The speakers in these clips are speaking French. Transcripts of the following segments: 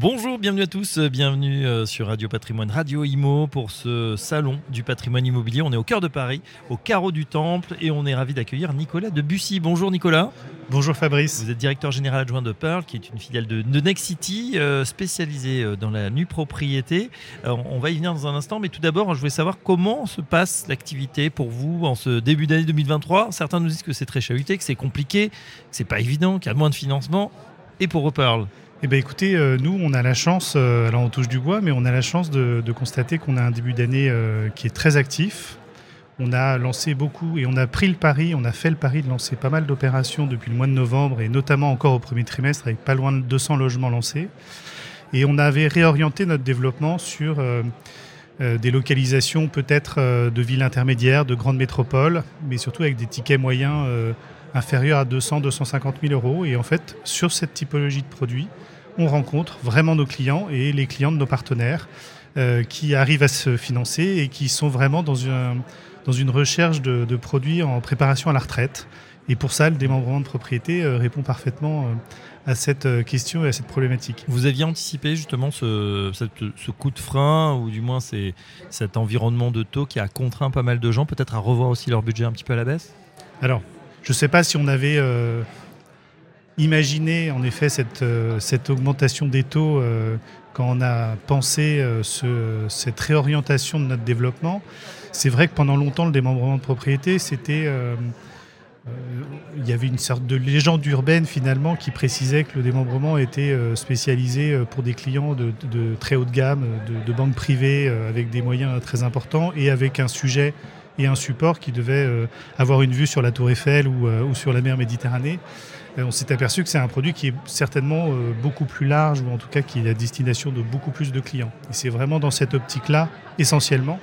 Bonjour, bienvenue à tous, bienvenue euh, sur Radio Patrimoine, Radio Imo pour ce salon du patrimoine immobilier. On est au cœur de Paris, au carreau du Temple et on est ravi d'accueillir Nicolas de Bussy. Bonjour Nicolas. Bonjour Fabrice. Vous êtes directeur général adjoint de Pearl, qui est une filiale de, Next City, euh, spécialisée euh, dans la nue propriété. on va y venir dans un instant, mais tout d'abord, je voulais savoir comment se passe l'activité pour vous en ce début d'année 2023. Certains nous disent que c'est très chahuté, que c'est compliqué, que c'est pas évident, qu'il y a moins de financement. Et pour Pearl eh bien, écoutez, euh, nous, on a la chance, euh, alors on touche du bois, mais on a la chance de, constater qu'on a un début d'année euh, qui est très actif. On a lancé beaucoup et on a pris le pari, on a fait le pari de lancer pas mal d'opérations depuis le mois de novembre et notamment encore au premier trimestre avec pas loin de 200 logements lancés. Et on avait réorienté notre développement sur des localisations peut-être de villes intermédiaires, de grandes métropoles, mais surtout avec des tickets moyens inférieurs à 200-250 000 euros. Et en fait, sur cette typologie de produits, on rencontre vraiment nos clients et les clients de nos partenaires euh, qui arrivent à se financer et qui sont vraiment dans une, dans une recherche de, produits en préparation à la retraite. Et pour ça, le démembrement de propriété euh, répond parfaitement euh, à cette question et à cette problématique. Vous aviez anticipé justement ce, ce coup de frein, ou du moins c'est cet environnement de taux qui a contraint pas mal de gens peut-être à revoir aussi leur budget un petit peu à la baisse? Alors, je ne sais pas si on avait imaginer en effet cette, euh, cette augmentation des taux euh, quand on a pensé euh, ce, cette réorientation de notre développement. C'est vrai que pendant longtemps, le démembrement de propriété, c'était il y avait une sorte de légende urbaine finalement qui précisait que le démembrement était spécialisé pour des clients de, très haut de gamme, de, banques privées avec des moyens très importants et avec un sujet et un support qui devait avoir une vue sur la tour Eiffel ou sur la mer Méditerranée on s'est aperçu que c'est un produit qui est certainement euh, beaucoup plus large, ou en tout cas qui est à destination de beaucoup plus de clients. Et c'est vraiment dans cette optique-là, essentiellement,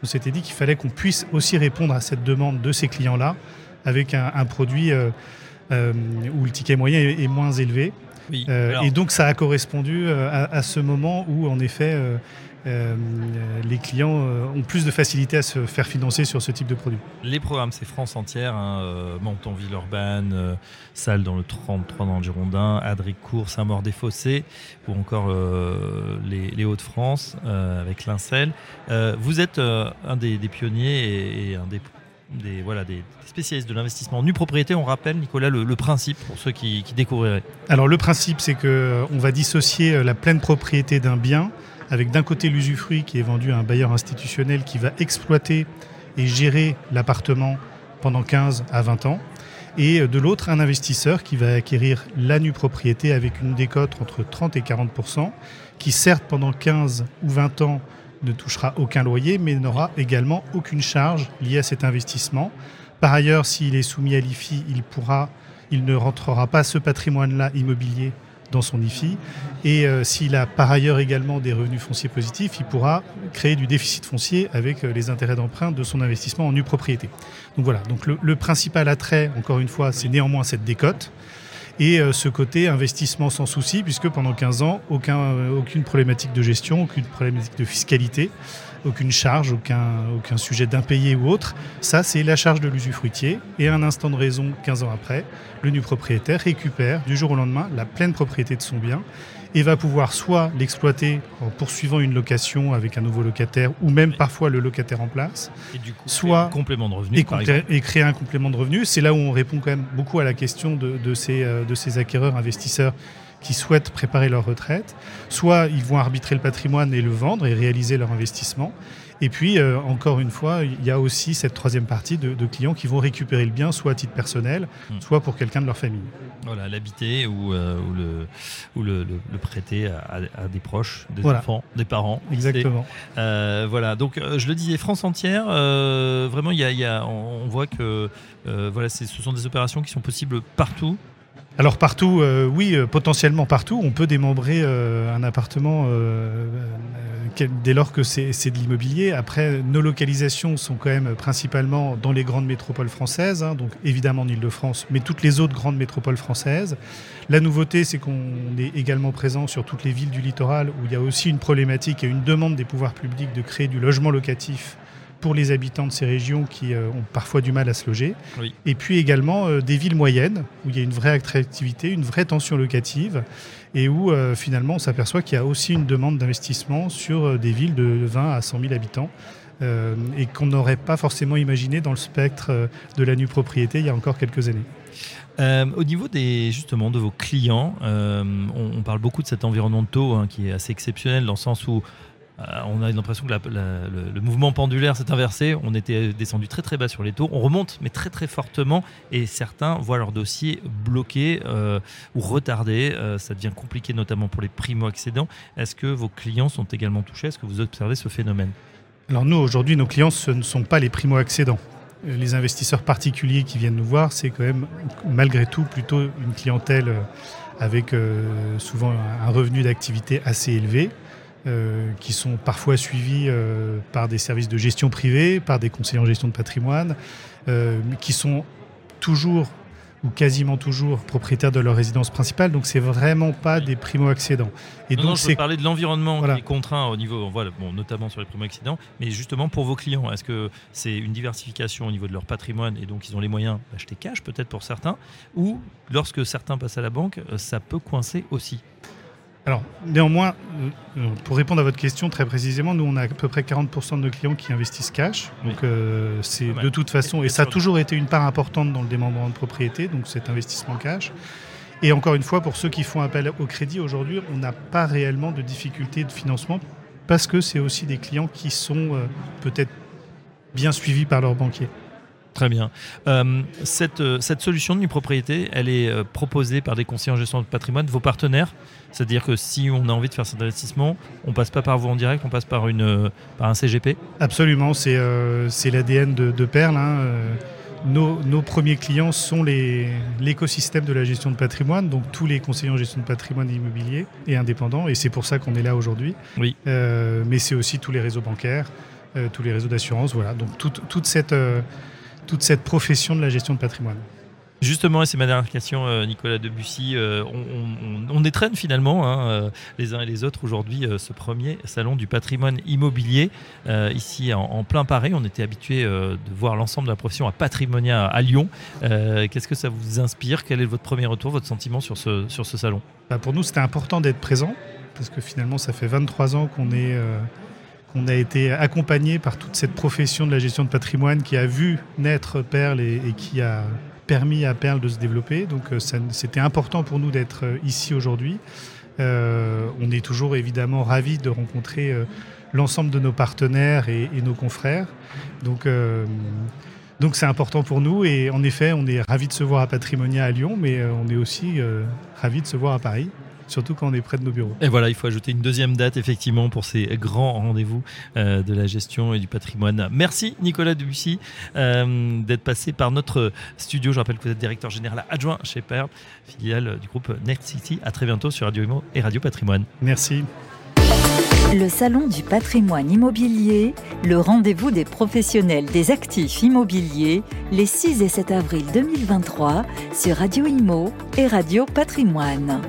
qu'on s'était dit qu'il fallait qu'on puisse aussi répondre à cette demande de ces clients-là avec un, produit euh, euh, où le ticket moyen est, moins élevé. et donc ça a correspondu à, ce moment où, en effet, euh, les clients euh, ont plus de facilité à se faire financer sur ce type de produit. Les programmes, c'est France entière, hein, euh, Menton-Villeurbanne, Salle dans le 33 dans le Girondin, Adricourt, Saint-Maur-des-Fossés, ou encore les, Hauts-de-France avec Lincel. vous êtes un des, pionniers et, un des, voilà, des spécialistes de l'investissement nu propriété. On rappelle, Nicolas, le, principe pour ceux qui, qui découvriraient. Alors le principe, c'est qu'on va dissocier la pleine propriété d'un bien avec d'un côté l'usufruit qui est vendu à un bailleur institutionnel qui va exploiter et gérer l'appartement pendant 15 à 20 ans, et de l'autre un investisseur qui va acquérir la nue propriété avec une décote entre 30 et 40% qui certes pendant 15 ou 20 ans ne touchera aucun loyer, mais n'aura également aucune charge liée à cet investissement. Par ailleurs, s'il est soumis à l'IFI, il ne rentrera pas ce patrimoine-là immobilier dans son IFI. Et euh, s'il a par ailleurs également des revenus fonciers positifs, il pourra créer du déficit foncier avec euh, les intérêts d'emprunt de son investissement en nue propriété. Donc voilà, donc le, principal attrait, encore une fois, c'est néanmoins cette décote. Et euh, ce côté investissement sans souci, puisque pendant 15 ans, aucun, aucune problématique de gestion, aucune problématique de fiscalité aucune charge, aucun, sujet d'impayé ou autre. Ça, c'est la charge de l'usufruitier. Et un instant de raison, 15 ans après, le nu propriétaire récupère du jour au lendemain la pleine propriété de son bien et va pouvoir soit l'exploiter en poursuivant une location avec un nouveau locataire ou même parfois le locataire en place, et du coup, soit un complément de revenu, et, créer un complément de revenu. C'est là où on répond quand même beaucoup à la question de, de ces, euh, de ces acquéreurs investisseurs qui souhaitent préparer leur retraite, soit ils vont arbitrer le patrimoine et le vendre et réaliser leur investissement. Et puis, euh, encore une fois, il y a aussi cette troisième partie de, clients qui vont récupérer le bien, soit à titre personnel, hmm. soit pour quelqu'un de leur famille. Voilà, l'habiter ou, euh, ou, le, le, prêter à, des proches, des enfants, des parents. Exactement. Euh, voilà, donc je le disais, France entière, vraiment, il y a, on, voit que voilà, ce sont des opérations qui sont possibles partout. Alors partout, oui, potentiellement partout, on peut démembrer un appartement dès lors que c'est de l'immobilier. Après, nos localisations sont quand même principalement dans les grandes métropoles françaises, hein, donc évidemment en Ile-de-France, mais toutes les autres grandes métropoles françaises. La nouveauté, c'est qu'on est également présent sur toutes les villes du littoral où il y a aussi une problématique et une demande des pouvoirs publics de créer du logement locatif pour les habitants de ces régions qui euh, ont parfois du mal à se loger. Et puis également euh, des villes moyennes où il y a une vraie attractivité, une vraie tension locative et où euh, finalement on s'aperçoit qu'il y a aussi une demande d'investissement sur des villes de 20 à 100 000 habitants. et qu'on n'aurait pas forcément imaginé dans le spectre de la nue propriété il y a encore quelques années. au niveau des justement de vos clients, on, parle beaucoup de cet environnement de taux hein, qui est assez exceptionnel dans le sens où on a l'impression que le, mouvement pendulaire s'est inversé. On était descendu très très bas sur les taux. On remonte, mais très très fortement. Et certains voient leur dossier bloqué euh, ou retardé. Euh, ça devient compliqué, notamment pour les primo-accédants. Est-ce que vos clients sont également touchés? Est-ce que vous observez ce phénomène? Alors nous, aujourd'hui, nos clients, ce ne sont pas les primo-accédants. Les investisseurs particuliers qui viennent nous voir, c'est quand même malgré tout plutôt une clientèle avec souvent un revenu d'activité assez élevé. Euh, qui sont parfois suivis euh, par des services de gestion privée, par des conseillers en gestion de patrimoine, euh, qui sont toujours ou quasiment toujours propriétaires de leur résidence principale. Donc c'est vraiment pas des primo-accédants. Et donc c'est parler de l'environnement qui est contraint au niveau, voilà, bon, notamment sur les primo-accédants, mais justement pour vos clients, est-ce que c'est une diversification au niveau de leur patrimoine et donc ils ont les moyens d'acheter cash peut-être pour certains, ou lorsque certains passent à la banque, ça peut coincer aussi? Alors, néanmoins, euh, euh, pour répondre à votre question très précisément, nous, on a à peu près 40% de nos clients qui investissent cash. Donc, euh, c'est de toute façon, et ça a toujours été une part importante dans le démembrement de propriété, donc cet investissement cash. Et encore une fois, pour ceux qui font appel au crédit aujourd'hui, on n'a pas réellement de difficultés de financement parce que c'est aussi des clients qui sont peut-être bien suivis par leurs banquiers. Très bien. cette, cette, solution de propriété, elle est proposée par des conseillers en gestion de patrimoine, vos partenaires? C'est-à-dire que si on a envie de faire cet investissement, on passe pas par vous en direct, on passe par, une, euh, par un CGP Absolument, c'est euh, l'ADN de, de, Perle. Hein, euh. Nos, premiers clients sont l'écosystème de la gestion de patrimoine, donc tous les conseillers en gestion de patrimoine immobilier et indépendants, et c'est pour ça qu'on est là aujourd'hui. Oui. mais c'est aussi tous les réseaux bancaires, tous les réseaux d'assurance, voilà. Donc toute, cette, toute cette profession de la gestion de patrimoine. Justement, et c'est ma dernière question, euh, Nicolas Debussy, euh, on, on, étrenne finalement hein, euh, les uns et les autres aujourd'hui ce premier salon du patrimoine immobilier ici en, plein Paris. On était habitué de voir l'ensemble de la profession à Patrimonia à Lyon. Qu'est-ce que ça vous inspire? Quel est votre premier retour, votre sentiment sur ce, sur ce salon? Bah, Pour nous, c'était important d'être présent parce que finalement, ça fait 23 ans qu'on est qu'on a été accompagné par toute cette profession de la gestion de patrimoine qui a vu naître Perle et qui a permis à Perle de se développer. Donc euh, c'était important pour nous d'être euh, ici aujourd'hui. Euh, on est toujours évidemment ravis de rencontrer l'ensemble de nos partenaires et, nos confrères. Donc donc c'est important pour nous et en effet on est ravis de se voir à Patrimonia à Lyon, mais on est aussi ravis de se voir à Paris surtout quand on est près de nos bureaux. Et voilà, il faut ajouter une deuxième date effectivement pour ces grands rendez-vous euh, de la gestion et du patrimoine. Merci Nicolas Debussy euh, d'être passé par notre studio. Je rappelle que vous êtes directeur général adjoint chez Perle, filiale du groupe Next City. À très bientôt sur Radio Imo et Radio Patrimoine. Merci. Le Salon du patrimoine immobilier, le rendez-vous des professionnels des actifs immobiliers, les 6 et 7 avril 2023 sur Radio Imo et Radio Patrimoine.